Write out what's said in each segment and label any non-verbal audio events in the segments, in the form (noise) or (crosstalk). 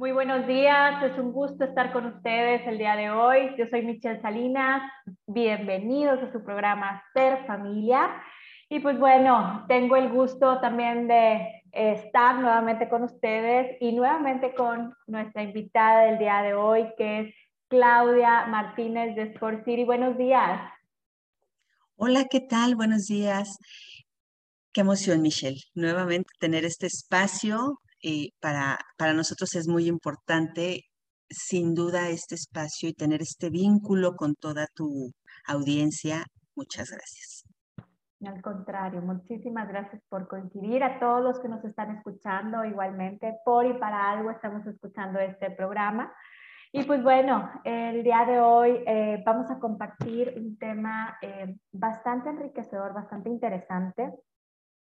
Muy buenos días, es un gusto estar con ustedes el día de hoy. Yo soy Michelle Salinas, bienvenidos a su programa Ser Familia. Y pues bueno, tengo el gusto también de estar nuevamente con ustedes y nuevamente con nuestra invitada del día de hoy, que es Claudia Martínez de Sport City. Buenos días. Hola, ¿qué tal? Buenos días. Qué emoción, Michelle, nuevamente tener este espacio eh, para, para nosotros es muy importante, sin duda, este espacio y tener este vínculo con toda tu audiencia. Muchas gracias. Al contrario, muchísimas gracias por coincidir. A todos los que nos están escuchando, igualmente, por y para algo estamos escuchando este programa. Y pues bueno, el día de hoy eh, vamos a compartir un tema eh, bastante enriquecedor, bastante interesante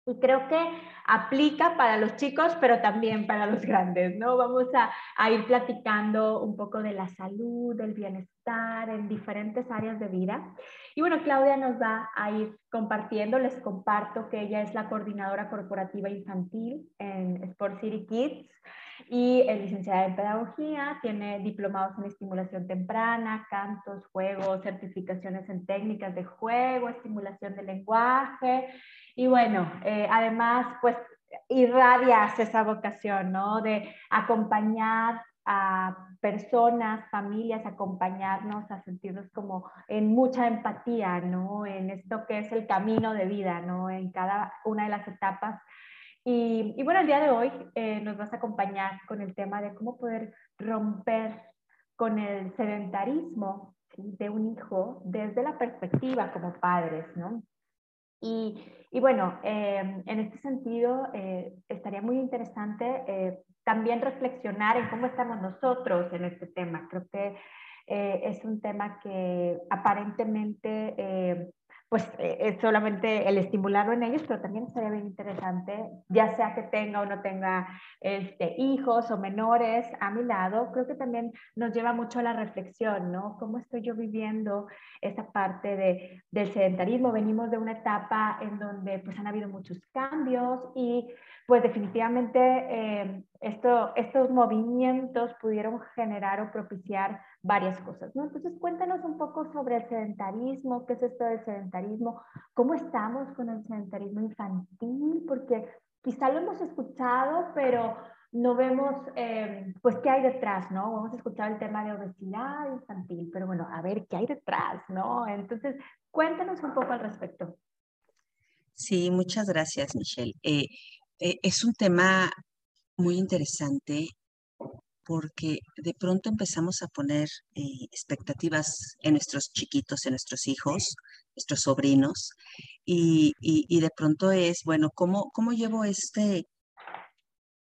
y creo que aplica para los chicos, pero también para los grandes, ¿no? Vamos a, a, ir platicando un poco de la salud, del bienestar en diferentes áreas de vida. Y bueno, Claudia nos va a ir compartiendo, les comparto que ella es la coordinadora corporativa infantil en Sport City Kids y es licenciada en pedagogía, tiene diplomados en estimulación temprana, cantos, juegos, certificaciones en técnicas de juego, estimulación del lenguaje y bueno, eh, además, pues irradias esa vocación, ¿no? De acompañar a personas, familias, acompañarnos a sentirnos como en mucha empatía, ¿no? En esto que es el camino de vida, ¿no? En cada una de las etapas. Y, y bueno, el día de hoy eh, nos vas a acompañar con el tema de cómo poder romper con el sedentarismo de un hijo desde la perspectiva como padres, ¿no? Y, bueno, em, en este sentido, eh, estaría muy interesante eh, también reflexionar en cómo estamos nosotros en este tema. Creo que eh, es un tema que aparentemente pues eh, es solamente el estimularlo en ellos, pero también sería bien interesante, ya sea que tenga o no tenga este, hijos o menores a mi lado, creo que también nos lleva mucho a la reflexión, ¿no? ¿Cómo estoy yo viviendo esa parte de, del sedentarismo? Venimos de una etapa en donde pues han habido muchos cambios y pues definitivamente eh, esto, estos movimientos pudieron generar o propiciar varias cosas, ¿no? Entonces cuéntanos un poco sobre el sedentarismo, qué es esto del sedentarismo, cómo estamos con el sedentarismo infantil, porque quizá lo hemos escuchado, pero no vemos eh, pues qué hay detrás, ¿no? Hemos escuchado el tema de obesidad infantil, pero bueno, a ver qué hay detrás, ¿no? Entonces, cuéntanos un poco al respecto. Sí, muchas gracias, Michelle. Eh, eh, es un tema muy interesante porque de pronto empezamos a poner eh, expectativas en nuestros chiquitos, en nuestros hijos, nuestros sobrinos, y, de pronto es, bueno, ¿cómo, ¿cómo llevo este?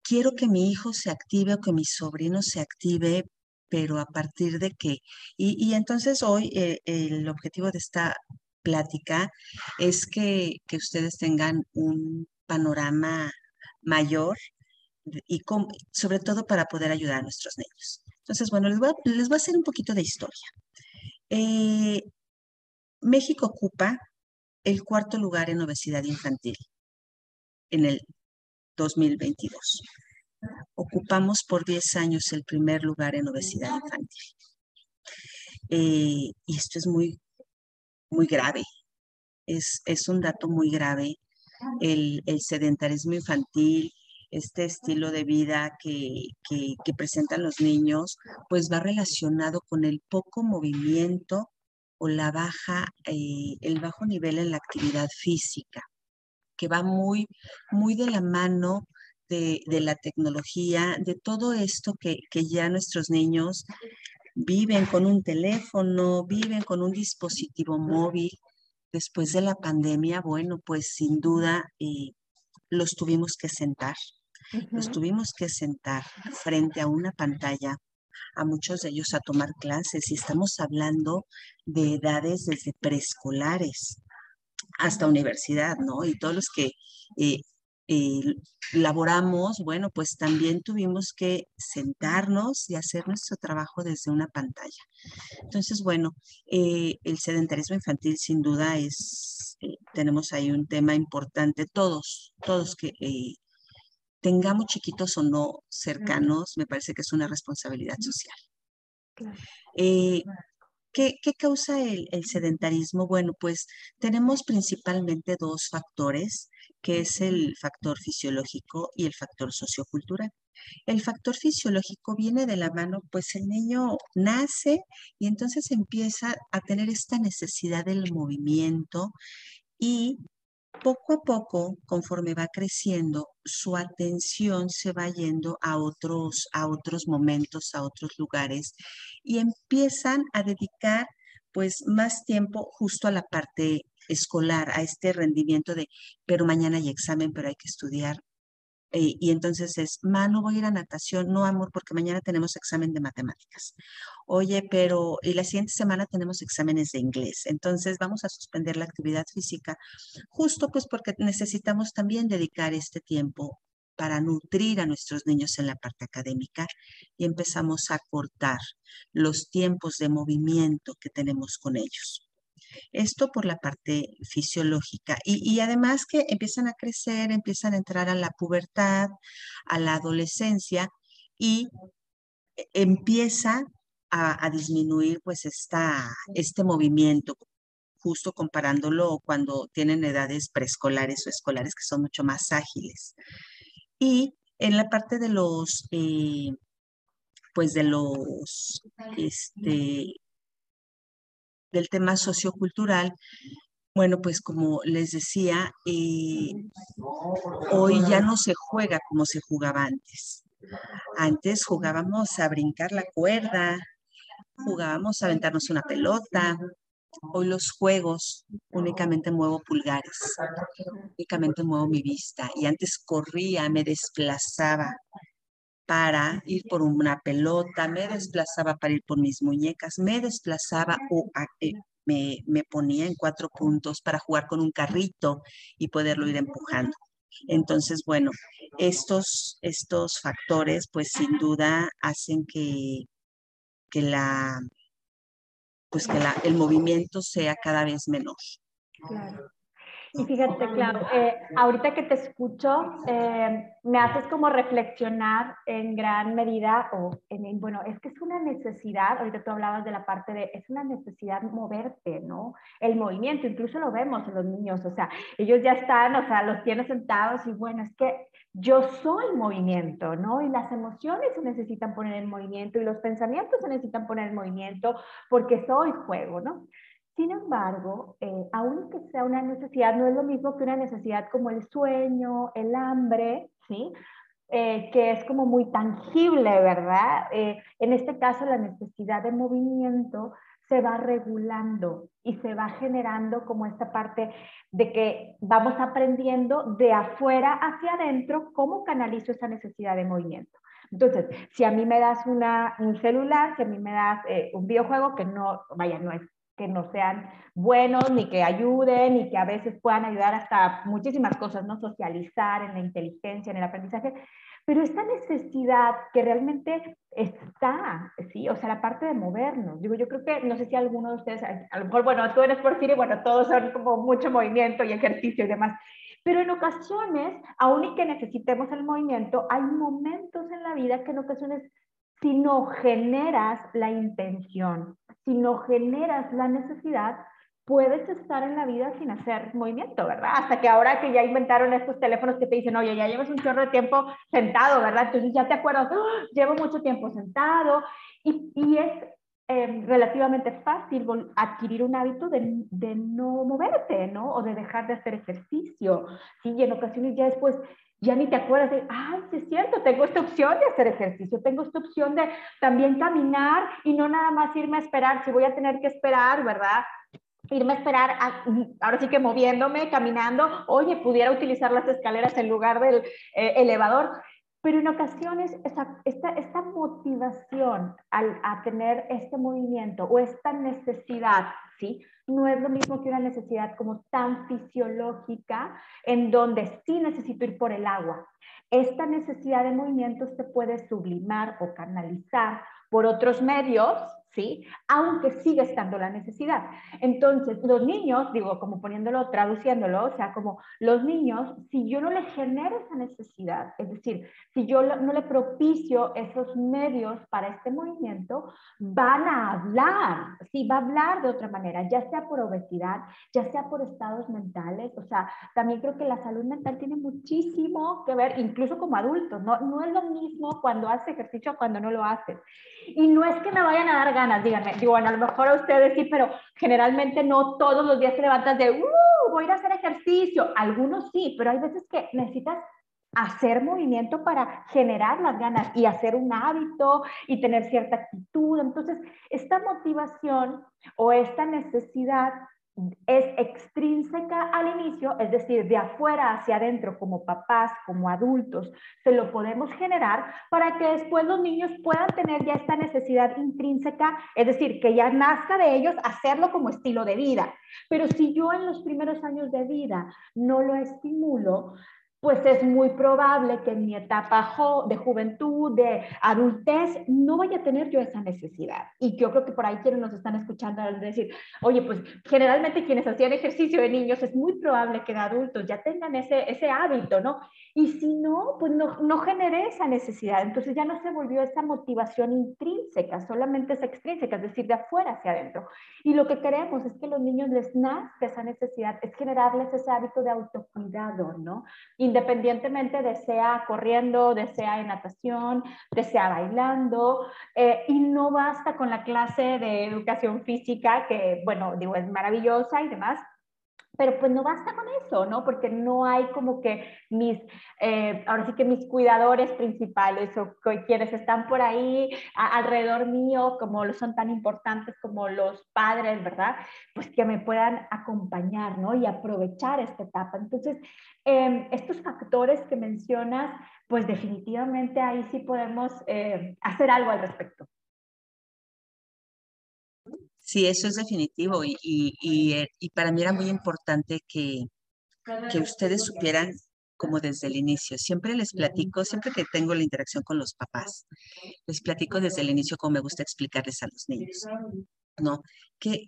Quiero que mi hijo se active o que mi sobrino se active, pero a partir de qué? Y, entonces hoy eh, el objetivo de esta plática es que, que ustedes tengan un panorama mayor y sobre todo para poder ayudar a nuestros niños. Entonces, bueno, les voy a, les voy a hacer un poquito de historia. Eh, México ocupa el cuarto lugar en obesidad infantil en el 2022. Ocupamos por 10 años el primer lugar en obesidad infantil. Eh, y esto es muy, muy grave. Es, es un dato muy grave. El, el sedentarismo infantil, este estilo de vida que, presentan los niños, pues va relacionado con el poco movimiento o la baja, eh, el bajo nivel en la actividad física, que va muy, muy de la mano de, la tecnología, de todo esto que, que, ya nuestros niños viven con un teléfono, viven con un dispositivo móvil. Después de la pandemia, bueno, pues sin duda eh, los tuvimos que sentar nos tuvimos que sentar frente a una pantalla a muchos de ellos a tomar clases y estamos hablando de edades desde preescolares hasta universidad, ¿no? Y todos los que eh, eh, laboramos, bueno, pues también tuvimos que sentarnos y hacer nuestro trabajo desde una pantalla. Entonces, bueno, eh, el sedentarismo infantil sin duda es, tenemos ahí un tema importante, todos, todos que tengamos chiquitos o no cercanos, me parece que es una responsabilidad social. Eh, ¿qué, causa el, sedentarismo? Bueno, pues tenemos principalmente dos factores, que es el factor fisiológico y el factor sociocultural. El factor fisiológico viene de la mano, pues el niño nace y entonces empieza a tener esta necesidad del movimiento y poco a poco, conforme va creciendo, su atención se va yendo a otros, a otros momentos, a otros lugares y empiezan a dedicar pues más tiempo justo a la parte escolar, a este rendimiento de, pero mañana hay examen, pero hay que estudiar, eh, y entonces es, ma, no voy a ir a natación, no amor, porque mañana tenemos examen de matemáticas. Oye, pero y la siguiente semana tenemos exámenes de inglés. Entonces vamos a suspender la actividad física, justo pues porque necesitamos también dedicar este tiempo para nutrir a nuestros niños en la parte académica y empezamos a cortar los tiempos de movimiento que tenemos con ellos. Esto por la parte fisiológica. Y, además que empiezan a crecer, empiezan a entrar a la pubertad, a la adolescencia y e, empieza a, disminuir pues esta, este movimiento, justo comparándolo cuando tienen edades preescolares o escolares que son mucho más ágiles. Y en la parte de los, eh, pues de los, este, del tema sociocultural, bueno, pues como les decía, eh, hoy ya no se juega como se jugaba antes. Antes jugábamos a brincar la cuerda, jugábamos a aventarnos una pelota. Hoy los juegos únicamente muevo pulgares, únicamente muevo mi vista. Y antes corría, me desplazaba, para ir por una pelota, me desplazaba para ir por mis muñecas, me desplazaba o eh, me, me ponía en cuatro puntos para jugar con un carrito y poderlo ir empujando. Entonces, bueno, estos, estos factores, pues sin duda hacen que, que la, pues que la, el movimiento sea cada vez menor. Claro. Y fíjate, claro, eh, ahorita que te escucho, eh, me haces como reflexionar en gran medida, o en, bueno, es que es una necesidad, ahorita tú hablabas de la parte de, es una necesidad moverte, ¿no? El movimiento, incluso lo vemos en los niños, o sea, ellos ya están, o sea, los tienes sentados y bueno, es que yo soy movimiento, ¿no? Y las emociones se necesitan poner en movimiento y los pensamientos se necesitan poner en movimiento porque soy juego, ¿no? Sin embargo, eh, aunque sea una necesidad, no es lo mismo que una necesidad como el sueño, el hambre, ¿sí? Eh, que es como muy tangible, ¿verdad? Eh, en este caso, la necesidad de movimiento se va regulando y se va generando como esta parte de que vamos aprendiendo de afuera hacia adentro cómo canalizo esa necesidad de movimiento. Entonces, si a mí me das una, un celular, si a mí me das un videojuego que no, vaya, no es que no sean buenos, ni que ayuden, ni que a veces puedan ayudar hasta muchísimas cosas, ¿no? Socializar en la inteligencia, en el aprendizaje, pero esta necesidad que realmente está, ¿sí? O sea, la parte de movernos. Digo, yo creo que, no sé si alguno de ustedes, a lo mejor, bueno, tú eres por y bueno, todos son como mucho movimiento y ejercicio y demás, pero en ocasiones, aun y que necesitemos el movimiento, hay momentos en la vida que en ocasiones si no generas la intención, si no generas la necesidad, puedes estar en la vida sin hacer movimiento, ¿verdad? Hasta que ahora que ya inventaron estos teléfonos que te dicen, oye, ya llevas un chorro de tiempo sentado, ¿verdad? Entonces ya te acuerdas, ¡Ah! llevo mucho tiempo sentado y, y es em, relativamente fácil adquirir un hábito de, de, no moverte, ¿no? O de dejar de hacer ejercicio. Sí, y en ocasiones ya después ya ni te acuerdas de, ay, sí es cierto, tengo esta opción de hacer ejercicio, tengo esta opción de también caminar y no nada más irme a esperar, si voy a tener que esperar, ¿verdad? Irme a esperar, ahora sí que moviéndome, caminando, oye, pudiera utilizar las escaleras en lugar del eh, elevador. Pero en ocasiones esta, esta, motivación al, a tener este movimiento o esta necesidad, ¿sí? No es lo mismo que una necesidad como tan fisiológica en donde sí necesito ir por el agua. esta necesidad de movimiento se puede sublimar o canalizar por otros medios ¿sí? Aunque sigue estando la necesidad. Entonces, los niños, digo, como poniéndolo, traduciéndolo, o sea, como los niños, si yo no les genero esa necesidad, es decir, si yo no le propicio esos medios para este movimiento, van a hablar, sí, va a hablar de otra manera, ya sea por obesidad, ya sea por estados mentales, o sea, también creo que la salud mental tiene muchísimo que ver, incluso como adultos, no, no es lo mismo cuando hace ejercicio cuando no lo haces. Y no es que me vayan a dar ganas, díganme, digo, bueno, a lo mejor a ustedes sí, pero generalmente no todos los días te levantas de, uh, voy a ir a hacer ejercicio. Algunos sí, pero hay veces que necesitas hacer movimiento para generar las ganas y hacer un hábito y tener cierta actitud. Entonces, esta motivación o esta necesidad es extrínseca al inicio, es decir, de afuera hacia adentro, como papás, como adultos, se lo podemos generar para que después los niños puedan tener ya esta necesidad intrínseca, es decir, que ya nazca de ellos hacerlo como estilo de vida. Pero si yo en los primeros años de vida no lo estimulo, pues es muy probable que en mi etapa de juventud, de adultez, no vaya a tener yo esa necesidad. Y yo creo que por ahí quienes nos están escuchando decir, oye, pues generalmente quienes hacían ejercicio de niños es muy probable que de adultos ya tengan ese, ese hábito, ¿no? Y si no, pues no, no generé esa necesidad. Entonces ya no se volvió esa motivación intrínseca, solamente es extrínseca, es decir, de afuera hacia adentro. Y lo que queremos es que los niños les nazca esa necesidad, es generarles ese hábito de autocuidado, ¿no? Independientemente de sea corriendo, de sea en natación, de sea bailando, eh, y no basta con la clase de educación física, que, bueno, digo, es maravillosa y demás, pero pues no basta con eso, ¿no? Porque no hay como que mis, eh, ahora sí que mis cuidadores principales o quienes están por ahí alrededor mío, como lo son tan importantes como los padres, ¿verdad? Pues que me puedan acompañar, ¿no? Y aprovechar esta etapa. Entonces, em, estos factores que mencionas, pues definitivamente ahí sí podemos eh, hacer algo al respecto. Sí, eso es definitivo y, y, eh, y, para mí era muy importante que, que ustedes supieran como desde el inicio. Siempre les platico, siempre que tengo la interacción con los papás, les platico desde el inicio como me gusta explicarles a los niños, ¿no? Que,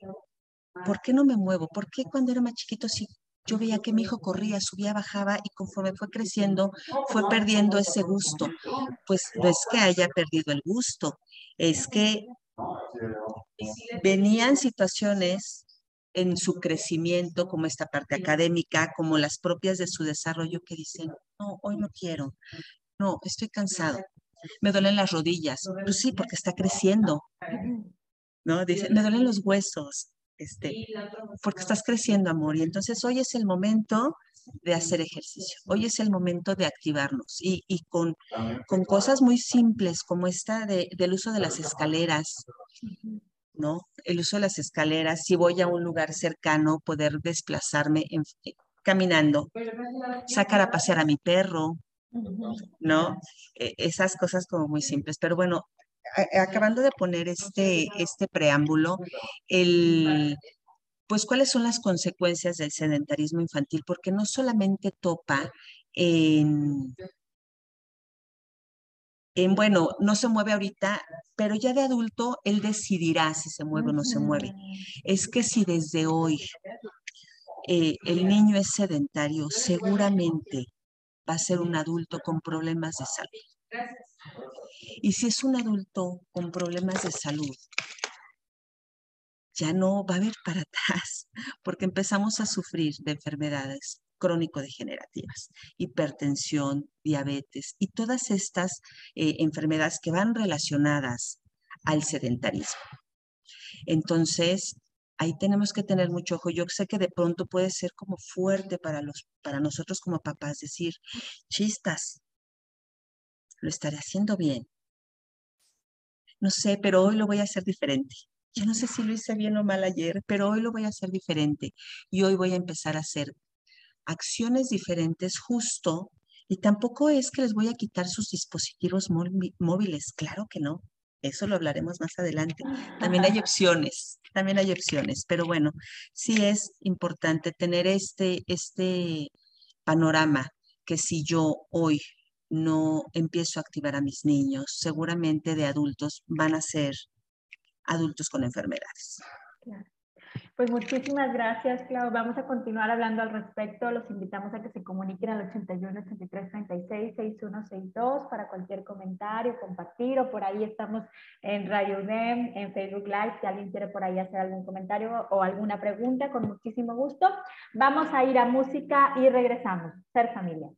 ¿por qué no me muevo? ¿Por qué cuando era más chiquito sí yo veía que mi hijo corría, subía, bajaba y conforme fue creciendo fue perdiendo ese gusto. Pues no es que haya perdido el gusto, es que venían situaciones en su crecimiento, como esta parte académica, como las propias de su desarrollo, que dicen, no, hoy no quiero, no, estoy cansado, me duelen las rodillas, pues sí, porque está creciendo, ¿no? Dice, me duelen los huesos, este, porque estás creciendo, amor, y entonces hoy es el momento de hacer ejercicio. Hoy es el momento de activarnos y, con, con, cosas muy simples como esta de, del uso de las escaleras, ¿no? El uso de las escaleras, si voy a un lugar cercano, poder desplazarme eh, caminando, sacar a pasear a mi perro, ¿no? E, esas cosas como muy simples. Pero bueno, acabando de poner este, este preámbulo, el pues cuáles son las consecuencias del sedentarismo infantil, porque no solamente topa en, en, bueno, no se mueve ahorita, pero ya de adulto él decidirá si se mueve o no se mueve. Es que si desde hoy eh, el niño es sedentario, seguramente va a ser un adulto con problemas de salud. Y si es un adulto con problemas de salud, ya no va a haber para atrás, (laughs) porque empezamos a sufrir de enfermedades crónico-degenerativas, hipertensión, diabetes y todas estas eh, enfermedades que van relacionadas al sedentarismo. Entonces, ahí tenemos que tener mucho ojo. Yo sé que de pronto puede ser como fuerte para, los, para nosotros como papás decir, chistas, lo estaré haciendo bien. No sé, pero hoy lo voy a hacer diferente. Yo no sé si lo hice bien o mal ayer, pero hoy lo voy a hacer diferente y hoy voy a empezar a hacer acciones diferentes justo y tampoco es que les voy a quitar sus dispositivos móviles, claro que no. Eso lo hablaremos más adelante. También hay (laughs) opciones, también hay opciones, pero bueno, sí es importante tener este, este panorama que si yo hoy no empiezo a activar a mis niños, seguramente de adultos van a ser adultos con enfermedades. Pues muchísimas gracias, Clau. Vamos a continuar hablando al respecto. Los invitamos a que se comuniquen al 81 83 36 6162 para cualquier comentario, compartir o por ahí estamos en Radio UDEM, en Facebook Live. Si alguien quiere por ahí hacer algún comentario o alguna pregunta, con muchísimo gusto. Vamos a ir a música y regresamos. Ser familia.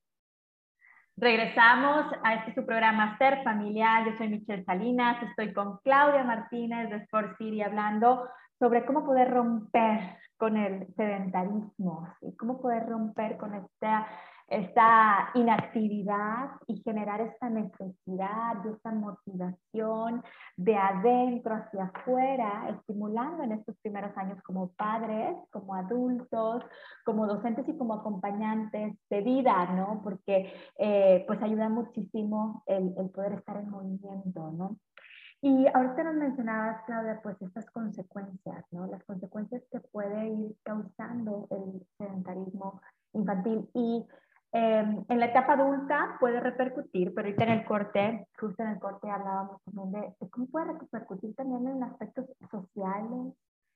Regresamos a este su programa Ser Familiar. Yo soy Michelle Salinas, estoy con Claudia Martínez de Sport City hablando sobre cómo poder romper con el sedentarismo y cómo poder romper con esta, esta inactividad y generar esta necesidad y esta motivación de adentro hacia afuera, estimulando en estos primeros años como padres, como adultos, como docentes y como acompañantes de vida, ¿no? Porque eh, pues ayuda muchísimo el, el poder estar en movimiento, ¿no? Y ahorita nos mencionabas, Claudia, pues estas consecuencias, ¿no? Las consecuencias que puede ir causando el sedentarismo infantil. Y em, en la etapa adulta puede repercutir, pero ahorita en el corte, justo en el corte hablábamos también de, cómo puede repercutir también en aspectos sociales,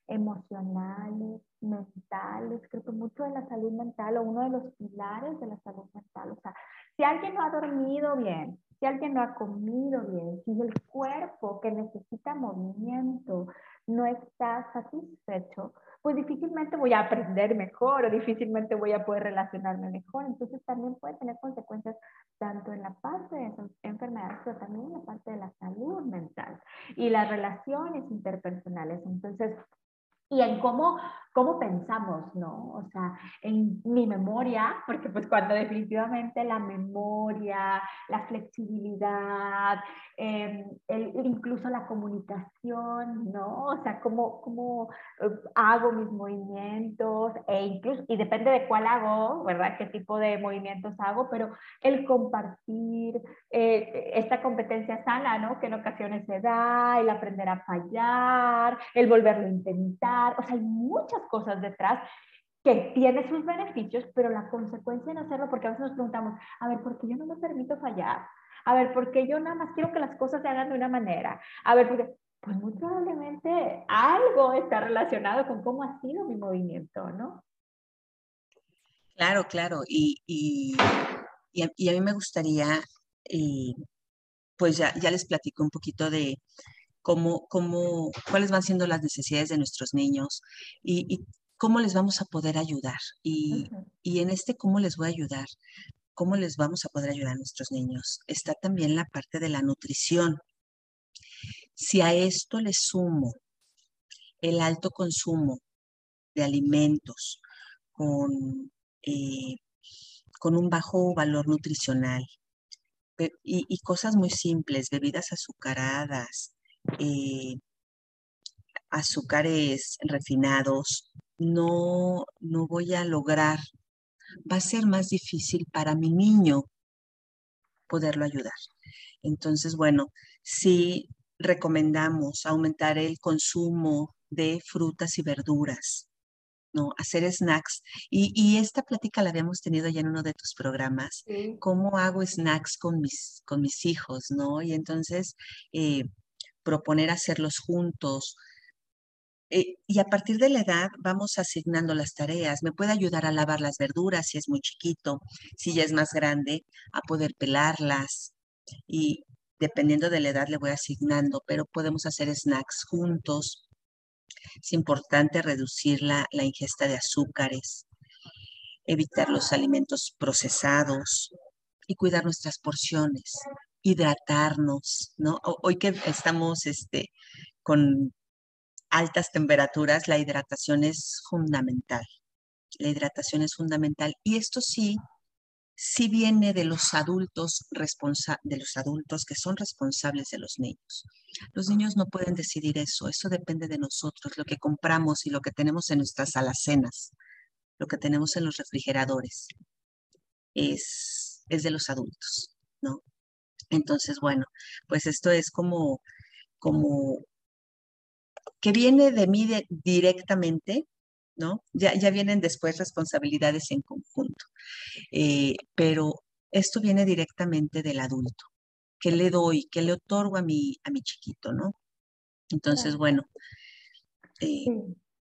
emocionales, mentales. Creo que mucho de la salud mental o uno de los pilares de la salud mental. O sea, si alguien no ha dormido bien, si alguien no ha comido bien, si el cuerpo que necesita movimiento no está satisfecho, pues difícilmente voy a aprender mejor o difícilmente voy a poder relacionarme mejor. Entonces también puede tener consecuencias tanto en la parte de enfermedades, pero también en la parte de la salud mental y las relaciones interpersonales. Entonces, y en cómo, cómo pensamos, ¿no? O sea, en mi memoria, porque pues cuando definitivamente la memoria, la flexibilidad, em, incluso la comunicación, ¿no? O sea, cómo, cómo eh, hago mis movimientos, e incluso, y depende de cuál hago, ¿verdad? Qué tipo de movimientos hago, pero el compartir eh, esta competencia sana, ¿no? Que en ocasiones se da, el aprender a fallar, el volverlo a intentar o sea, hay muchas cosas detrás que tiene sus beneficios, pero la consecuencia de no hacerlo, porque a veces nos preguntamos, a ver, ¿por qué yo no me permito fallar? A ver, ¿por qué yo nada más quiero que las cosas se hagan de una manera? A ver, porque, pues muy probablemente algo está relacionado con cómo ha sido mi movimiento, ¿no? Claro, claro, y, y, y, a, mí me gustaría, eh, pues ya, ya les platico un poquito de, cómo, cómo, cuáles van siendo las necesidades de nuestros niños y, cómo les vamos a poder ayudar. Y, y, en este cómo les voy a ayudar, cómo les vamos a poder ayudar a nuestros niños, está también la parte de la nutrición. Si a esto le sumo el alto consumo de alimentos con, eh, con un bajo valor nutricional y, y, cosas muy simples, bebidas azucaradas, eh, azúcares refinados, no, no voy a lograr, va a ser más difícil para mi niño poderlo ayudar. Entonces, bueno, si recomendamos aumentar el consumo de frutas y verduras, ¿no? Hacer snacks. Y, esta plática la habíamos tenido ya en uno de tus programas. ¿Cómo hago snacks con mis, con mis hijos, no? Y entonces, eh, proponer hacerlos juntos. Eh, y a partir de la edad vamos asignando las tareas. Me puede ayudar a lavar las verduras si es muy chiquito, si ya es más grande, a poder pelarlas. Y dependiendo de la edad le voy asignando, pero podemos hacer snacks juntos. Es importante reducir la, la ingesta de azúcares, evitar los alimentos procesados y cuidar nuestras porciones hidratarnos, ¿no? Hoy que estamos este, con altas temperaturas, la hidratación es fundamental. La hidratación es fundamental. Y esto sí, sí viene de los adultos de los adultos que son responsables de los niños. Los niños no pueden decidir eso, eso depende de nosotros, lo que compramos y lo que tenemos en nuestras alacenas, lo que tenemos en los refrigeradores, es, es de los adultos, ¿no? Entonces, bueno, pues esto es como, como que viene de mí directamente, ¿no? Ya, ya vienen después responsabilidades en conjunto. Eh, pero esto viene directamente del adulto. ¿Qué le doy? ¿Qué le otorgo a mi, a mi chiquito, no? Entonces, bueno. Eh,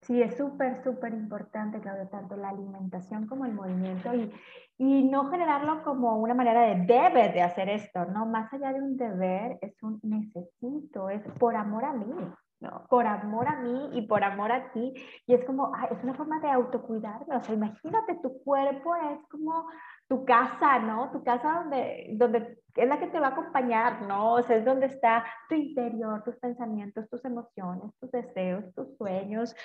sí. Es súper, súper importante, Claudia, tanto la alimentación como el movimiento y, y no generarlo como una manera de debe de hacer esto, ¿no? Más allá de un deber, es un necesito, es por amor a mí, ¿no? Por amor a mí y por amor a ti. Y es como, es una forma de autocuidarme. O sea, imagínate, tu cuerpo es como tu casa, ¿no? Tu casa donde, donde es la que te va a acompañar, ¿no? O sea, es donde está tu interior, tus pensamientos, tus emociones, tus deseos, tus sueños.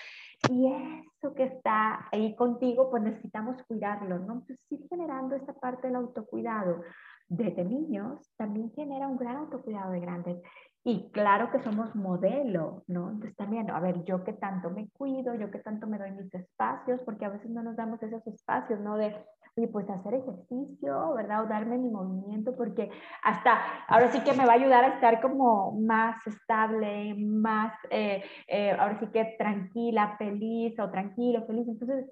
Y eso que está ahí contigo, pues necesitamos cuidarlo, ¿no? Entonces, ir generando esta parte del autocuidado desde niños también genera un gran autocuidado de grandes. Y claro que somos modelo, ¿no? Entonces también, a ver, yo que tanto me cuido, yo que tanto me doy mis espacios, porque a veces no nos damos esos espacios, ¿no? De, oye, pues hacer ejercicio, ¿verdad? O darme mi movimiento, porque hasta ahora sí que me va a ayudar a estar como más estable, más, eh, eh, ahora sí que tranquila, feliz o tranquilo, feliz. Entonces,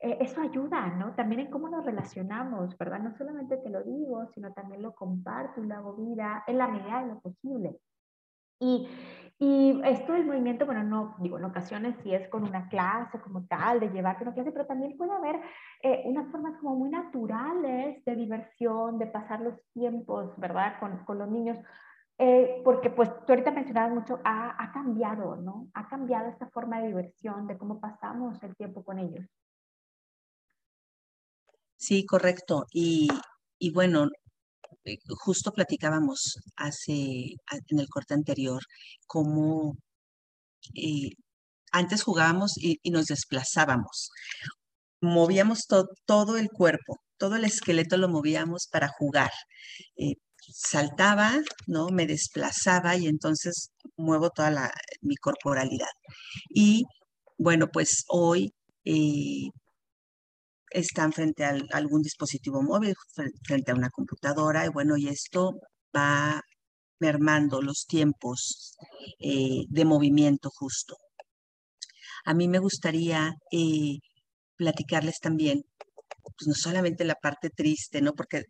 eh, eso ayuda, ¿no? También en cómo nos relacionamos, ¿verdad? No solamente te lo digo, sino también lo comparto y lo hago vida en la medida de lo posible. Y, y esto del movimiento, bueno, no digo, en ocasiones sí es con una clase como tal, de llevarte una clase, pero también puede haber eh, unas formas como muy naturales de diversión, de pasar los tiempos, ¿verdad? Con, con los niños. Eh, porque pues tú ahorita mencionabas mucho, ha, ha, cambiado, ¿no? Ha cambiado esta forma de diversión, de cómo pasamos el tiempo con ellos. Sí, correcto. Y, y bueno, justo platicábamos hace, en el corte anterior, cómo eh, antes jugábamos y, nos desplazábamos. Movíamos todo el cuerpo, todo el esqueleto lo movíamos para jugar. Eh, saltaba, ¿no? Me desplazaba y entonces muevo toda la, mi corporalidad. Y bueno, pues hoy están frente a algún dispositivo móvil, frente a una computadora, y bueno, y esto va mermando los tiempos eh, de movimiento justo. A mí me gustaría eh, platicarles también, pues no solamente la parte triste, ¿no? Porque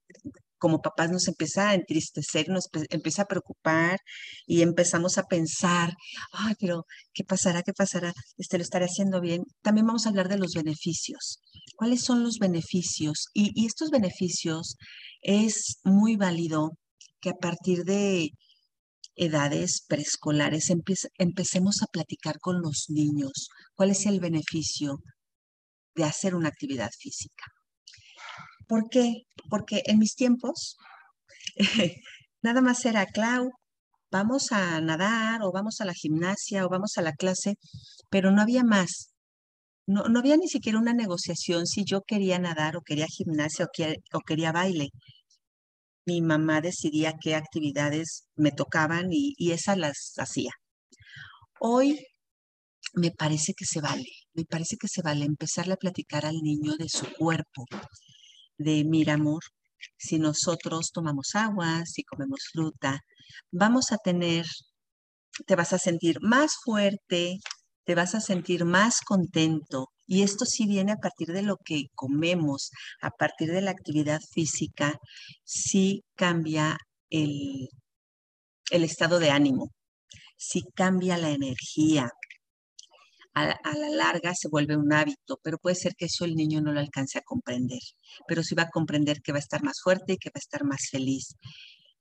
como papás nos empieza a entristecer, nos empieza a preocupar y empezamos a pensar, ay, pero ¿qué pasará? ¿Qué pasará? Este lo estaré haciendo bien. También vamos a hablar de los beneficios. ¿Cuáles son los beneficios? Y, estos beneficios es muy válido que a partir de edades preescolares empecemos a platicar con los niños cuál es el beneficio de hacer una actividad física. ¿Por qué? Porque en mis tiempos (laughs) nada más era, Clau, vamos a nadar o vamos a la gimnasia o vamos a la clase, pero no había más. No, no había ni siquiera una negociación si yo quería nadar o quería gimnasia o, quería, baile. Mi mamá decidía qué actividades me tocaban y, y esas las hacía. Hoy me parece que se vale, me parece que se vale empezarle a platicar al niño de su cuerpo, de mira amor, si nosotros tomamos agua, si comemos fruta, vamos a tener, te vas a sentir más fuerte, te vas a sentir más contento. Y esto sí viene a partir de lo que comemos, a partir de la actividad física, sí cambia el, el estado de ánimo, sí cambia la energía, a, la larga se vuelve un hábito, pero puede ser que eso el niño no lo alcance a comprender, pero sí va a comprender que va a estar más fuerte y que va a estar más feliz.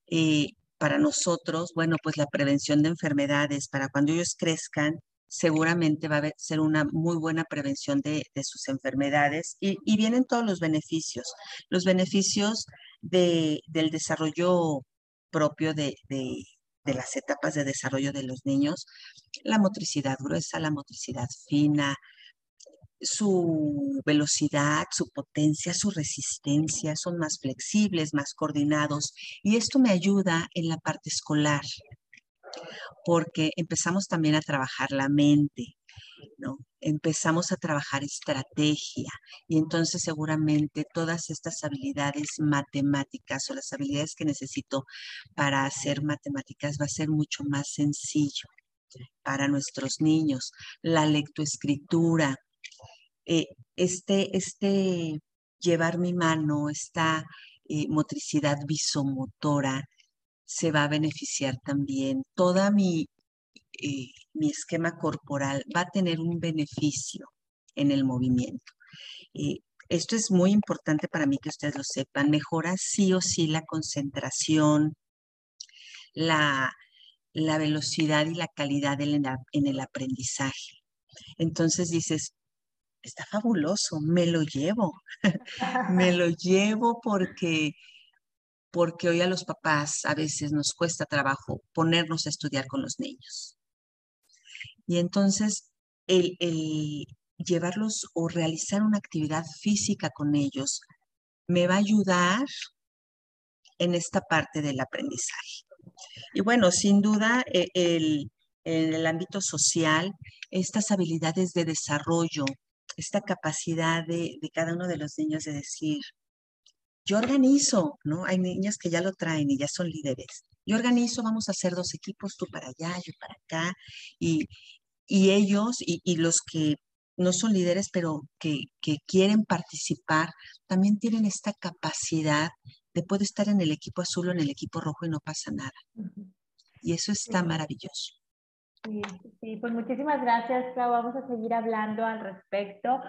Eh, para nosotros, bueno, pues la prevención de enfermedades, para cuando ellos crezcan, seguramente va a ser una muy buena prevención de, sus enfermedades y, vienen todos los beneficios, los beneficios del desarrollo propio de, de las etapas de desarrollo de los niños, la motricidad gruesa, la motricidad fina, su velocidad, su potencia, su resistencia, son más flexibles, más coordinados. Y esto me ayuda en la parte escolar, porque empezamos también a trabajar la mente, ¿no? Empezamos a trabajar estrategia y entonces seguramente todas estas habilidades matemáticas o las habilidades que necesito para hacer matemáticas va a ser mucho más sencillo para nuestros niños. La lectoescritura, eh, este, este llevar mi mano, esta eh, motricidad visomotora, se va a beneficiar también. Toda mi, eh, mi esquema corporal va a tener un beneficio en el movimiento. Eh, esto es muy importante para mí que ustedes lo sepan. Mejora sí o sí la concentración, la, la velocidad y la calidad en, en el aprendizaje. Entonces dices, está fabuloso, me lo llevo, (laughs) me lo (laughs) llevo porque, porque hoy a los papás a veces nos cuesta trabajo ponernos a estudiar con los niños. Y entonces el, el llevarlos o realizar una actividad física con ellos me va a ayudar en esta parte del aprendizaje. Y bueno, sin duda, e, el, en el ámbito social, estas habilidades de desarrollo, esta capacidad de, de, cada uno de los niños de decir, yo organizo, ¿no? Hay niños que ya lo traen y ya son líderes. Yo organizo, vamos a hacer dos equipos, tú para allá, yo para acá, y, y ellos y, y, los que no son líderes, pero que, que, quieren participar, también tienen esta capacidad de poder estar en el equipo azul o en el equipo rojo y no pasa nada. Y eso está maravilloso. Sí, sí, pues muchísimas gracias, Clau. Vamos a seguir hablando al respecto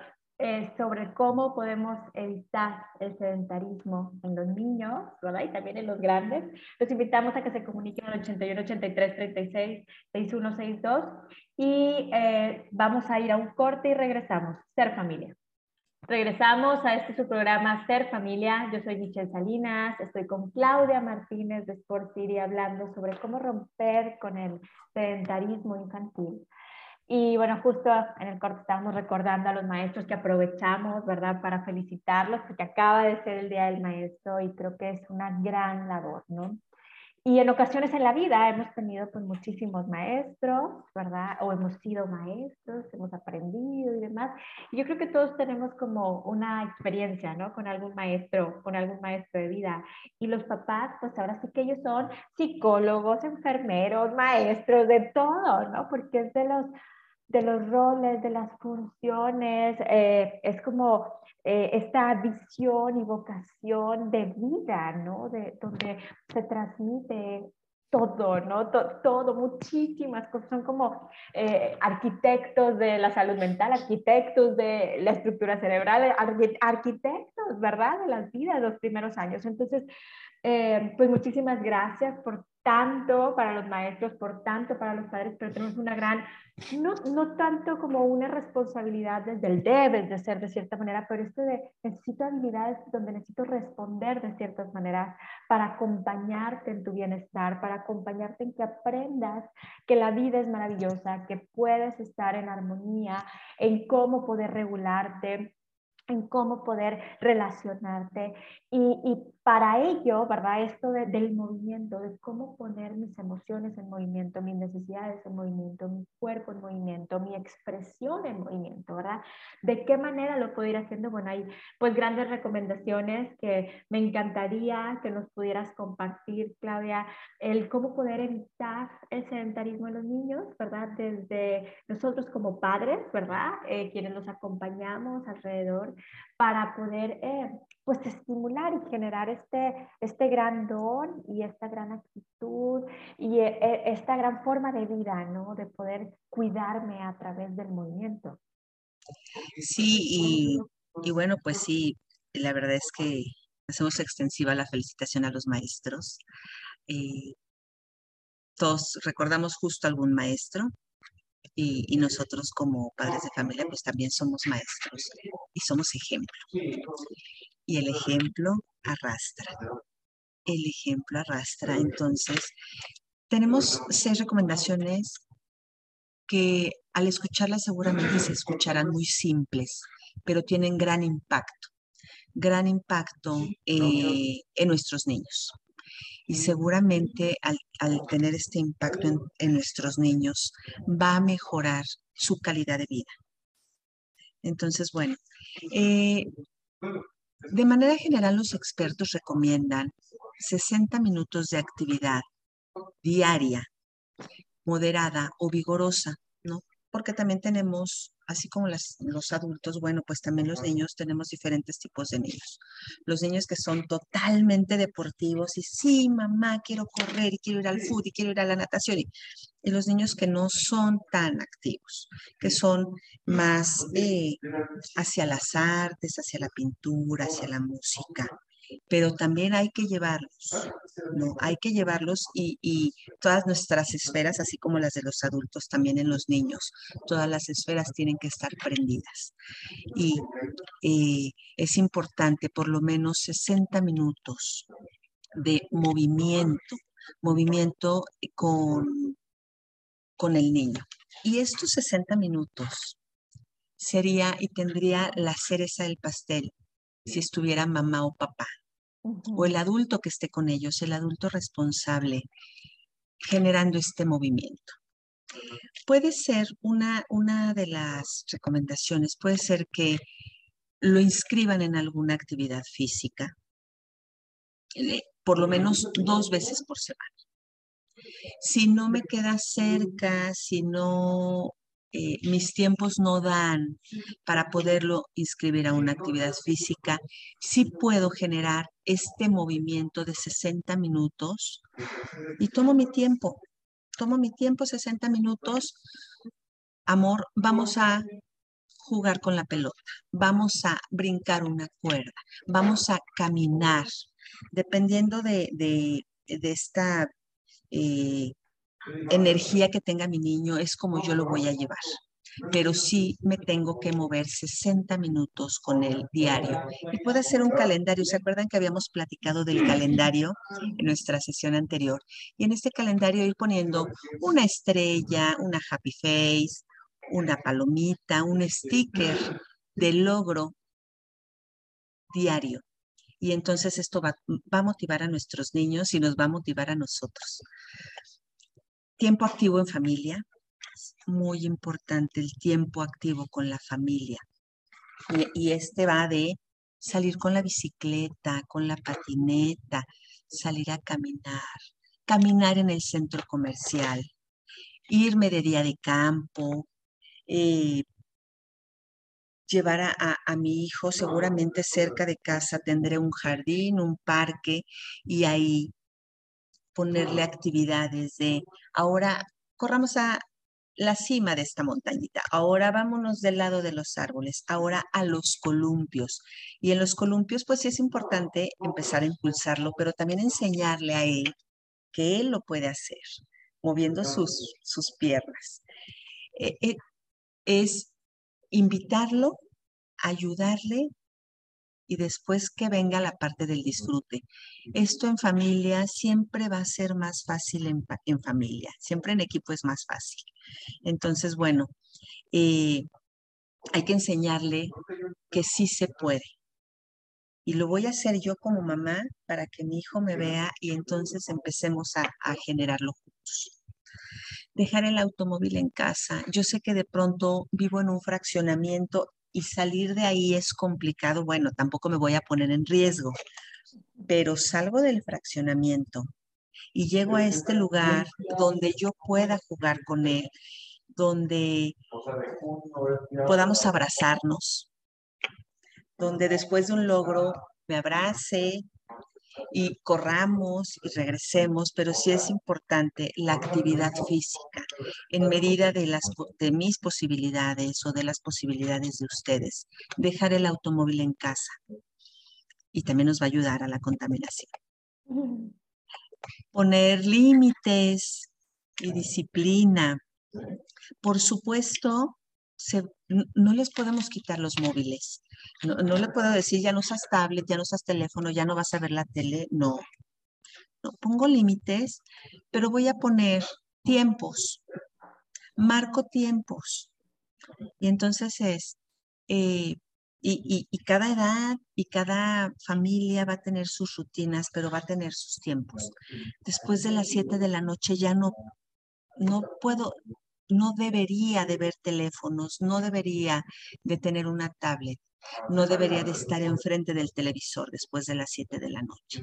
eh, sobre cómo podemos evitar el sedentarismo en los niños, ¿verdad? Y también en los grandes. Los invitamos a que se comuniquen al 81 83 36 6162 y eh, vamos a ir a un corte y regresamos. Ser familia. Regresamos a este su programa Ser Familia. Yo soy Michelle Salinas, estoy con Claudia Martínez de Sport City hablando sobre cómo romper con el sedentarismo infantil. Y bueno, justo en el corte estábamos recordando a los maestros que aprovechamos, ¿verdad?, para felicitarlos porque acaba de ser el Día del Maestro y creo que es una gran labor, ¿no? Y en ocasiones en la vida hemos tenido pues muchísimos maestros, ¿verdad? O hemos sido maestros, hemos aprendido y demás. Y yo creo que todos tenemos como una experiencia, ¿no? Con algún maestro, con algún maestro de vida. Y los papás, pues ahora sí que ellos son psicólogos, enfermeros, maestros, de todo, ¿no? Porque es de los de los roles, de las funciones, eh, es como eh, esta visión y vocación de vida, ¿no? De, donde se transmite todo, ¿no? todo, muchísimas cosas. Son como eh, arquitectos de la salud mental, arquitectos de la estructura cerebral, arquitectos, ¿verdad? De las vidas, los primeros años. Entonces, pues muchísimas gracias por tanto para los maestros, por tanto para los padres, pero tenemos una gran, no, no tanto como una responsabilidad desde el debes de ser de cierta manera, pero esto de necesito habilidades donde necesito responder de ciertas maneras para acompañarte en tu bienestar, para acompañarte en que aprendas que la vida es maravillosa, que puedes estar en armonía, en cómo poder regularte, en cómo poder relacionarte. Y, y para ello, ¿verdad? Esto del movimiento, de cómo poner mis emociones en movimiento, mis necesidades en movimiento, mi cuerpo en movimiento, mi expresión en movimiento, ¿verdad? ¿De qué manera lo puedo ir haciendo? Bueno, hay pues grandes recomendaciones que me encantaría que nos pudieras compartir, Claudia, el cómo poder evitar el sedentarismo en los niños, ¿verdad? Desde nosotros como padres, ¿verdad? Eh, quienes los acompañamos alrededor para poder eh, pues estimular y generar este, este gran don y esta gran actitud y eh, eh, esta gran forma de vida, ¿no? De poder cuidarme a través del movimiento. Sí, y, bueno, pues sí, la verdad es que hacemos extensiva la felicitación a los maestros. Eh, todos recordamos justo algún maestro y, y, nosotros como padres de familia pues también somos maestros y somos ejemplo. Y el ejemplo arrastra. El ejemplo arrastra. Entonces, tenemos seis recomendaciones que al escucharlas seguramente se escucharán muy simples, pero tienen gran impacto, gran impacto eh, en nuestros niños. Y seguramente al, tener este impacto en, nuestros niños va a mejorar su calidad de vida. Entonces, bueno, eh, de manera general, los expertos recomiendan 60 minutos de actividad diaria, moderada o vigorosa. Porque también tenemos, así como los adultos, bueno, pues también los niños tenemos diferentes tipos de niños. Los niños que son totalmente deportivos y sí, mamá, quiero correr y quiero ir al fútbol y quiero ir a la natación. Y, los niños que no son tan activos, que son más eh, hacia las artes, hacia la pintura, hacia la música pero también hay que llevarlos. Hay que llevarlos y, todas nuestras esferas, así como las de los adultos, también en los niños, todas las esferas tienen que estar prendidas. Y eh, es importante por lo menos 60 minutos de movimiento, movimiento con, con el niño. Y estos 60 minutos sería y tendría la cereza del pastel si estuviera mamá o papá, o el adulto que esté con ellos, el adulto responsable, generando este movimiento. Puede ser una, una de las recomendaciones, puede ser que lo inscriban en alguna actividad física, eh, por lo menos dos veces por semana. Si no me queda cerca, si no eh, mis tiempos no dan para poderlo inscribir a una actividad física, sí puedo generar este movimiento de 60 minutos y tomo mi tiempo, tomo mi tiempo 60 minutos. Amor, vamos a jugar con la pelota, vamos a brincar una cuerda, vamos a caminar, dependiendo de, de, esta eh, energía que tenga mi niño es como yo lo voy a llevar. Pero sí me tengo que mover 60 minutos con el diario. Y puede ser un calendario. ¿Se acuerdan que habíamos platicado del calendario en nuestra sesión anterior? Y en este calendario ir poniendo una estrella, una happy face, una palomita, un sticker de logro diario. Y entonces esto va, va, a motivar a nuestros niños y nos va a motivar a nosotros. Tiempo activo en familia. Muy importante el tiempo activo con la familia. Y, este va de salir con la bicicleta, con la patineta, salir a caminar, caminar en el centro comercial, irme de día de campo, eh, llevar a, a, mi hijo seguramente cerca de casa tendré un jardín, un parque y ahí ponerle actividades de ahora corramos a la cima de esta montañita, ahora vámonos del lado de los árboles, ahora a los columpios. Y en los columpios, pues sí es importante empezar a impulsarlo, pero también enseñarle a él que él lo puede hacer, moviendo sus, sus piernas. Eh, eh, es invitarlo, ayudarle y después que venga la parte del disfrute. Esto en familia siempre va a ser más fácil en, familia, siempre en equipo es más fácil. Entonces, bueno, eh, hay que enseñarle que sí se puede. Y lo voy a hacer yo como mamá para que mi hijo me vea y entonces empecemos a, a generarlo juntos dejar el automóvil en casa. Yo sé que de pronto vivo en un fraccionamiento y salir de ahí es complicado, bueno, tampoco me voy a poner en riesgo, pero salgo del fraccionamiento y llego a este lugar donde yo pueda jugar con él, donde podamos abrazarnos, donde después de un logro me abrace, y corramos y regresemos, pero sí es importante la actividad física en medida de, las, de mis posibilidades o de las posibilidades de ustedes. Dejar el automóvil en casa y también nos va a ayudar a la contaminación. Poner límites y disciplina. Por supuesto, no les podemos quitar los móviles. No, le puedo decir, ya no usas tablet, ya no usas teléfono, ya no vas a ver la tele. No. no pongo límites, pero voy a poner tiempos. Marco tiempos. Y entonces es, eh, y, y, cada edad y cada familia va a tener sus rutinas, pero va a tener sus tiempos. Después de las 7 de la noche ya no, no puedo, no debería de ver teléfonos, no debería de tener una tablet, no debería de estar enfrente del televisor después de las 7 de la noche.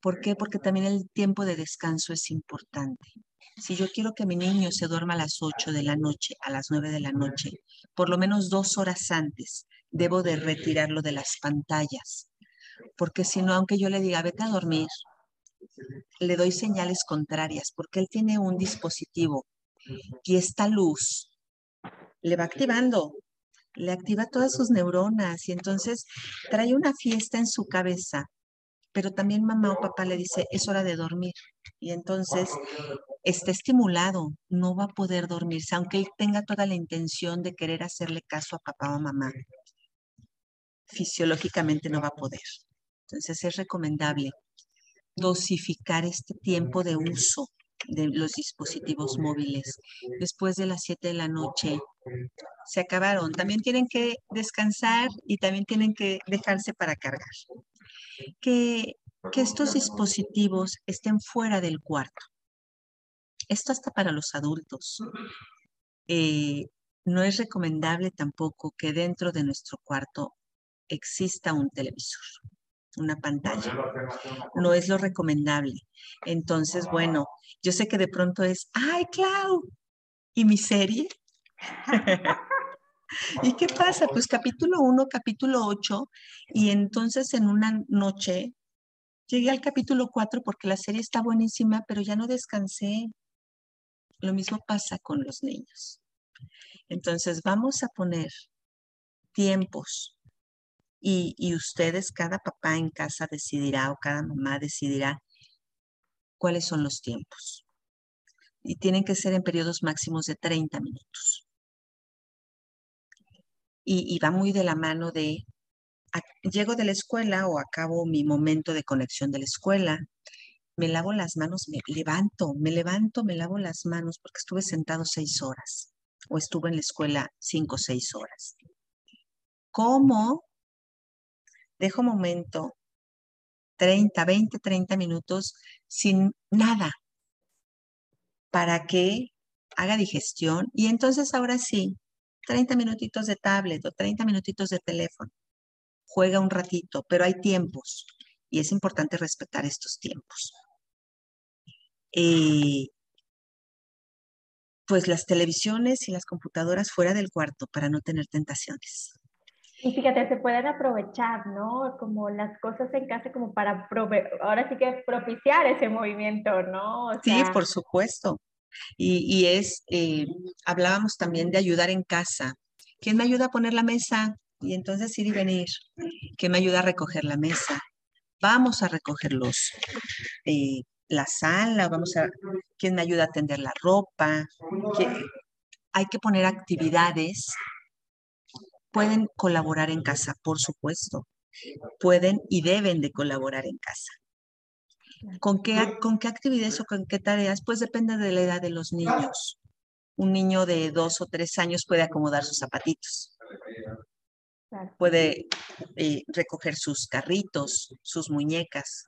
¿Por qué? Porque también el tiempo de descanso es importante. Si yo quiero que mi niño se duerma a las 8 de la noche, a las 9 de la noche, por lo menos dos horas antes, debo de retirarlo de las pantallas. Porque si no, aunque yo le diga, vete a dormir, le doy señales contrarias, porque él tiene un dispositivo y esta luz le va activando, le activa todas sus neuronas y entonces trae una fiesta en su cabeza, pero también mamá o papá le dice, es hora de dormir. Y entonces está estimulado, no va a poder dormirse, aunque él tenga toda la intención de querer hacerle caso a papá o mamá. Fisiológicamente no va a poder. Entonces es recomendable dosificar este tiempo de uso de los dispositivos móviles. Después de las 7 de la noche se acabaron. También tienen que descansar y también tienen que dejarse para cargar. Que, que estos dispositivos estén fuera del cuarto. Esto hasta para los adultos. Eh, no es recomendable tampoco que dentro de nuestro cuarto exista un televisor una pantalla. No es lo recomendable. Entonces, bueno, yo sé que de pronto es, ay, Clau, ¿y mi serie? (laughs) ¿Y qué pasa? Pues capítulo 1, capítulo 8, y entonces en una noche llegué al capítulo 4 porque la serie está buenísima, pero ya no descansé. Lo mismo pasa con los niños. Entonces vamos a poner tiempos y, ustedes, cada papá en casa decidirá o cada mamá decidirá cuáles son los tiempos. Y tienen que ser en periodos máximos de 30 minutos. Y, va muy de la mano de, llego de la escuela o acabo mi momento de conexión de la escuela, me lavo las manos, me levanto, me levanto, me lavo las manos porque estuve sentado seis horas o estuve en la escuela cinco o seis horas. ¿Cómo dejo un momento, 30, 20, 30 minutos sin nada para que haga digestión y entonces ahora sí, 30 minutitos de tablet o 30 minutitos de teléfono. Juega un ratito, pero hay tiempos y es importante respetar estos tiempos. Eh, pues las televisiones y las computadoras fuera del cuarto para no tener tentaciones. Y fíjate, se pueden aprovechar, ¿no? Como las cosas en casa como para, ahora sí que propiciar ese movimiento, ¿no? sí, por supuesto. Y, es, eh, hablábamos también de ayudar en casa. ¿Quién me ayuda a poner la mesa? Y entonces ir y venir. ¿Quién me ayuda a recoger la mesa? Vamos a recogerlos. Eh, la sala, vamos a, ¿quién me ayuda a tender la ropa? Hay que poner actividades pueden colaborar en casa, por supuesto. Pueden y deben de colaborar en casa. ¿Con qué, ¿Con qué actividades o con qué tareas? Pues depende de la edad de los niños. Un niño de dos o tres años puede acomodar sus zapatitos. Puede eh, recoger sus carritos, sus muñecas.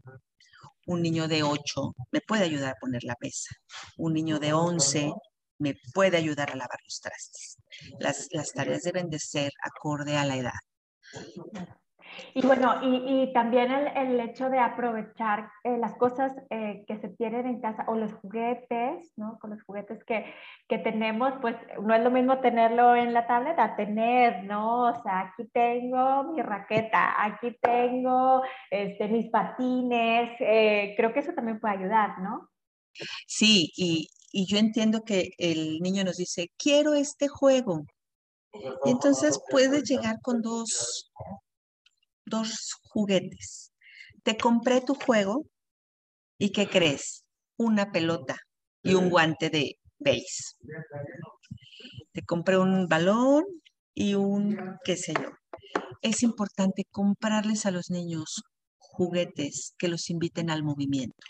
Un niño de ocho me puede ayudar a poner la mesa. Un niño de once me puede ayudar a lavar los trastes. Las, las tareas deben de ser acorde a la edad. Y bueno, y, y también el, el, hecho de aprovechar eh, las cosas eh, que se tienen en casa o los juguetes, ¿no? Con los juguetes que, que, tenemos, pues no es lo mismo tenerlo en la tableta, tener, ¿no? O sea, aquí tengo mi raqueta, aquí tengo este, mis patines, eh, creo que eso también puede ayudar, ¿no? Sí, y, y yo entiendo que el niño nos dice, quiero este juego. Y entonces puede llegar con dos, dos juguetes. Te compré tu juego y ¿qué crees? Una pelota y un guante de base. Te compré un balón y un, qué sé yo. Es importante comprarles a los niños juguetes que los inviten al movimiento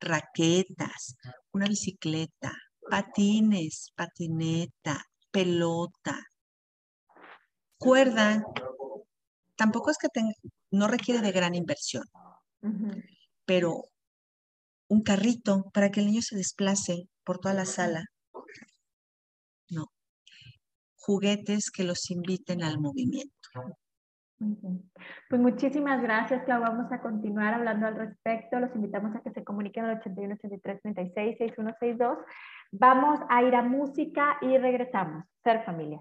raquetas, una bicicleta, patines, patineta, pelota, cuerda. Tampoco es que no requiere de gran inversión, pero un carrito para que el niño se desplace por toda la sala juguetes que los inviten al movimiento. Pues muchísimas gracias, Clau. Vamos a continuar hablando al respecto. Los invitamos a que se comuniquen al 81 83 36 6162. Vamos a ir a música y regresamos. Ser familia.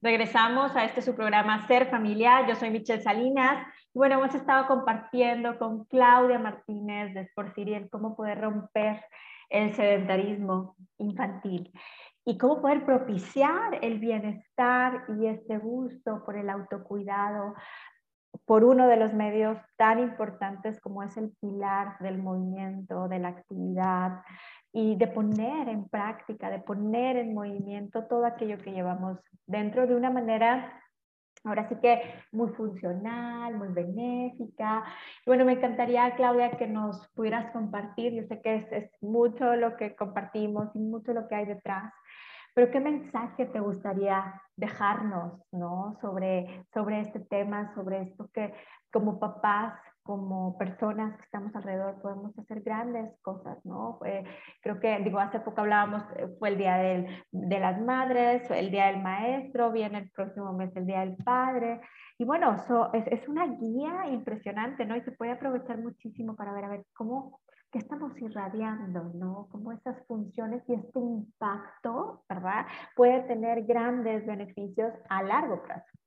Regresamos a este su programa Ser Familia. Yo soy Michelle Salinas. Y bueno, hemos estado compartiendo con Claudia Martínez de Sport City cómo poder romper el sedentarismo infantil y cómo poder propiciar el bienestar y este gusto por el autocuidado por uno de los medios tan importantes como es el pilar del movimiento, de la actividad y de poner en práctica, de poner en movimiento todo aquello que llevamos dentro de una manera Ahora sí que muy funcional, muy benéfica. bueno, me encantaría, Claudia, que nos pudieras compartir. Yo sé que es, es, mucho lo que compartimos y mucho lo que hay detrás, pero ¿qué mensaje te gustaría dejarnos ¿no? sobre, sobre este tema, sobre esto que como papás, como personas que estamos alrededor podemos hacer grandes cosas, ¿no? creo que, digo, hace poco hablábamos, eh, fue el Día del, de las Madres, el Día del Maestro, viene el próximo mes el Día del Padre, y bueno, es, es, una guía impresionante, ¿no? Y se puede aprovechar muchísimo para ver, a ver, cómo, que estamos irradiando, ¿no? Como estas funciones y este impacto, ¿verdad? Puede tener grandes beneficios a largo plazo.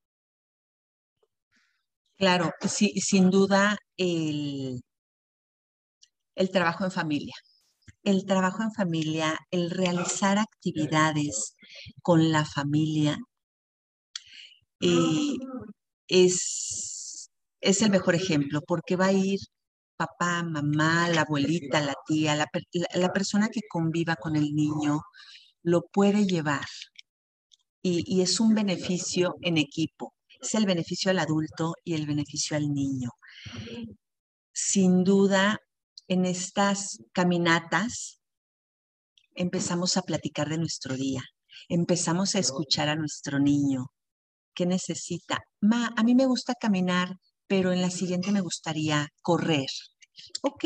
Claro, sí, sin duda el, el trabajo en familia. El trabajo en familia, el realizar actividades con la familia eh, es, es el mejor ejemplo porque va a ir papá, mamá, la abuelita, la tía, la, persona que conviva con el niño, lo puede llevar. Y, es un beneficio en equipo. Es el beneficio al adulto y el beneficio al niño. Sin duda, en estas caminatas empezamos a platicar de nuestro día, empezamos a escuchar a nuestro niño. ¿Qué necesita? Ma, a mí me gusta caminar pero en la siguiente me gustaría correr. Ok,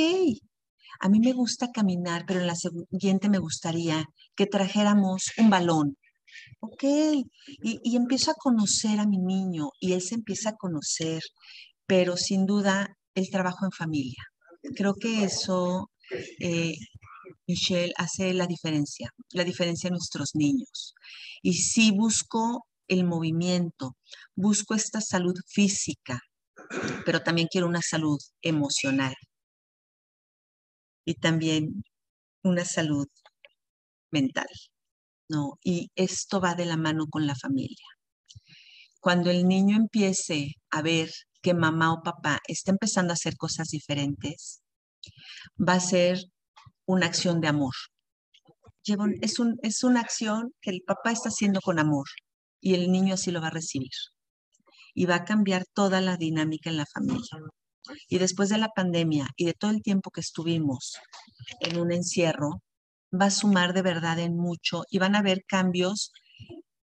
a mí me gusta caminar, pero en la siguiente me gustaría que trajéramos un balón. Ok, y, empiezo a conocer a mi niño y él se empieza a conocer, pero sin duda el trabajo en familia. Creo que eso, eh, Michelle, hace la diferencia, la diferencia en nuestros niños. Y si busco el movimiento, busco esta salud física, pero también quiero una salud emocional y también una salud mental, ¿no? Y esto va de la mano con la familia. Cuando el niño empiece a ver que mamá o papá está empezando a hacer cosas diferentes, va a ser una acción de amor. Es, es una acción que el papá está haciendo con amor y el niño así lo va a recibir y va a cambiar toda la dinámica en la familia. Y después de la pandemia y de todo el tiempo que estuvimos en un encierro, va a sumar de verdad en mucho y van a haber cambios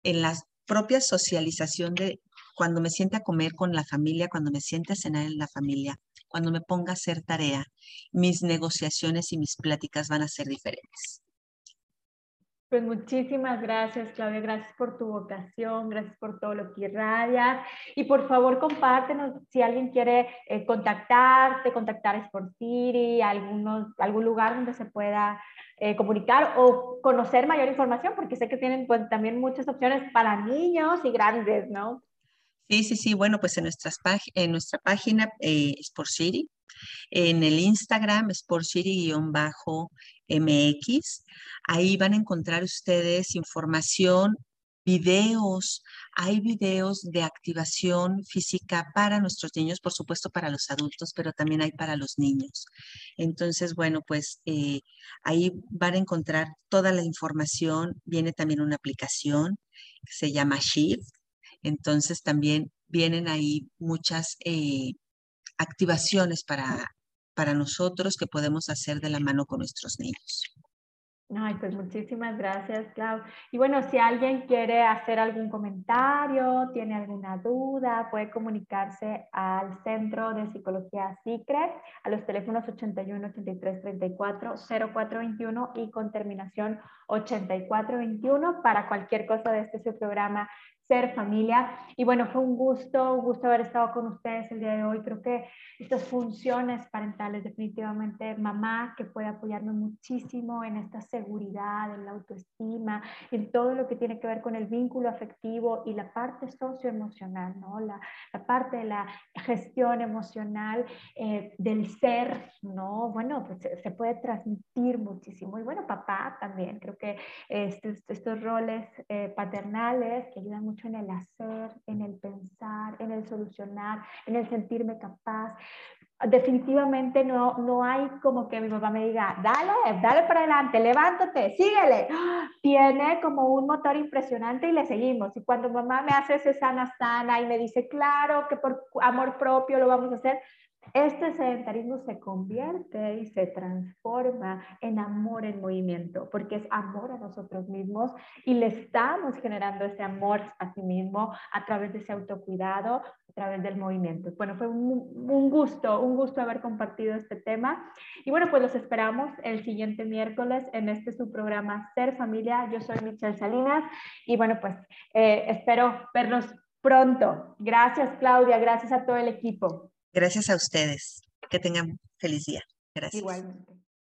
en la propia socialización de cuando me siente a comer con la familia, cuando me siente a cenar en la familia, cuando me ponga a hacer tarea, mis negociaciones y mis pláticas van a ser diferentes. Pues muchísimas gracias, Claudia. Gracias por tu vocación, gracias por todo lo que irradias. Y por favor, compártenos si alguien quiere eh, contactarte, contactar a Sport City, algunos, algún lugar donde se pueda eh, comunicar o conocer mayor información, porque sé que tienen pues, también muchas opciones para niños y grandes, ¿no? Sí, sí, sí. Bueno, pues en, nuestras en nuestra página eh, Sport City, en el Instagram Sport City-MX, ahí van a encontrar ustedes información, videos, hay videos de activación física para nuestros niños, por supuesto para los adultos, pero también hay para los niños. Entonces, bueno, pues eh, ahí van a encontrar toda la información. Viene también una aplicación que se llama Shift entonces también vienen ahí muchas eh, activaciones para, para nosotros que podemos hacer de la mano con nuestros niños. Ay, pues muchísimas gracias, Clau. Y bueno, si alguien quiere hacer algún comentario, tiene alguna duda, puede comunicarse al Centro de Psicología Secret a los teléfonos 81 83 34 0421 y con terminación 8421 para cualquier cosa de este su programa ser familia. Y bueno, fue un gusto, un gusto haber estado con ustedes el día de hoy. Creo que estas funciones parentales, definitivamente, mamá que puede apoyarnos muchísimo en esta seguridad, en la autoestima, en todo lo que tiene que ver con el vínculo afectivo y la parte socioemocional, ¿no? La, la parte de la gestión emocional eh, del ser, ¿no? Bueno, pues se, puede transmitir muchísimo. Y bueno, papá también, creo que estos, estos roles eh, paternales que ayudan mucho en el hacer, en el pensar, en el solucionar, en el sentirme capaz. Definitivamente no, no hay como que mi papá me diga, dale, dale para adelante, levántate, síguele. Tiene como un motor impresionante y le seguimos. Y cuando mamá me hace ese sana sana y me dice, claro que por amor propio lo vamos a hacer, este sedentarismo se convierte y se transforma en amor en movimiento, porque es amor a nosotros mismos y le estamos generando ese amor a sí mismo a través de ese autocuidado, a través del movimiento. Bueno, fue un, gusto, un gusto haber compartido este tema. Y bueno, pues los esperamos el siguiente miércoles en este su programa Ser Familia. Yo soy Michelle Salinas y bueno, pues eh, espero verlos pronto. Gracias Claudia, gracias a todo el equipo. Gracias a ustedes. Que tengan feliz día. Gracias.